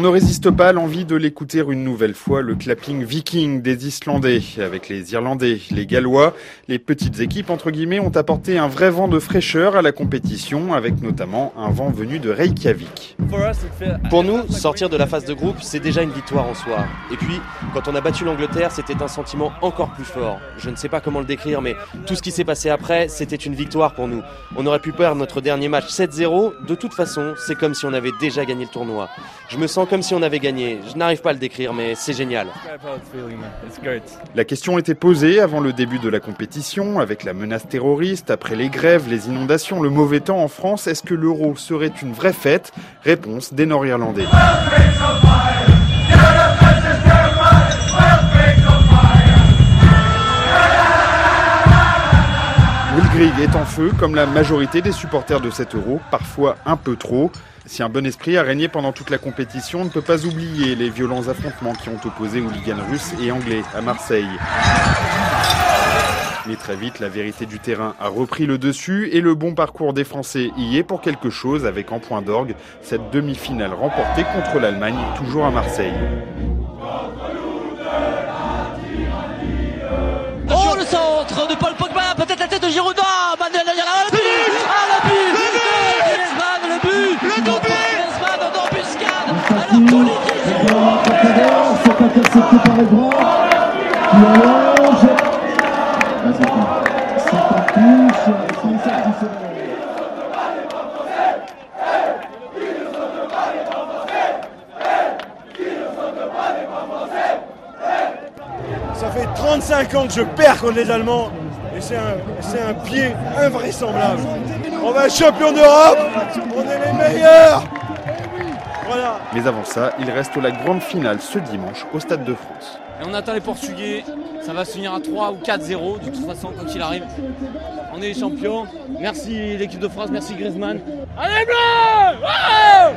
ne résiste pas à l'envie de l'écouter une nouvelle fois, le clapping viking des Islandais, avec les Irlandais, les Gallois. Les petites équipes, entre guillemets, ont apporté un vrai vent de fraîcheur à la compétition, avec notamment un vent venu de Reykjavik. Pour nous, sortir de la phase de groupe, c'est déjà une victoire en soi. Et puis, quand on a battu l'Angleterre, c'était un sentiment encore plus fort. Je ne sais pas comment le décrire, mais tout ce qui s'est passé après, c'était une victoire pour nous. On aurait pu perdre notre dernier match 7-0. De toute façon, c'est comme si on avait déjà gagné le tournoi. Je me sens comme si on avait gagné. Je n'arrive pas à le décrire, mais c'est génial. La question était posée avant le début de la compétition, avec la menace terroriste, après les grèves, les inondations, le mauvais temps en France. Est-ce que l'euro serait une vraie fête? Réponse des Nord-Irlandais. Will Grigg est en feu, comme la majorité des supporters de cet euro, parfois un peu trop. Si un bon esprit a régné pendant toute la compétition, on ne peut pas oublier les violents affrontements qui ont opposé hooligans russes et anglais à Marseille. Mais très vite, la vérité du terrain a repris le dessus et le bon parcours des Français y est pour quelque chose avec en point d'orgue cette demi-finale remportée contre l'Allemagne, toujours à Marseille. Ça fait 35 ans que je perds contre les Allemands et c'est un, un pied invraisemblable. On va être champion d'Europe, on est les meilleurs. Mais avant ça, il reste la grande finale ce dimanche au Stade de France. Et on attend les Portugais. Ça va se finir à 3 ou 4-0. De toute façon, quand il arrive, on est les champions. Merci l'équipe de France, merci Griezmann. Allez Ouais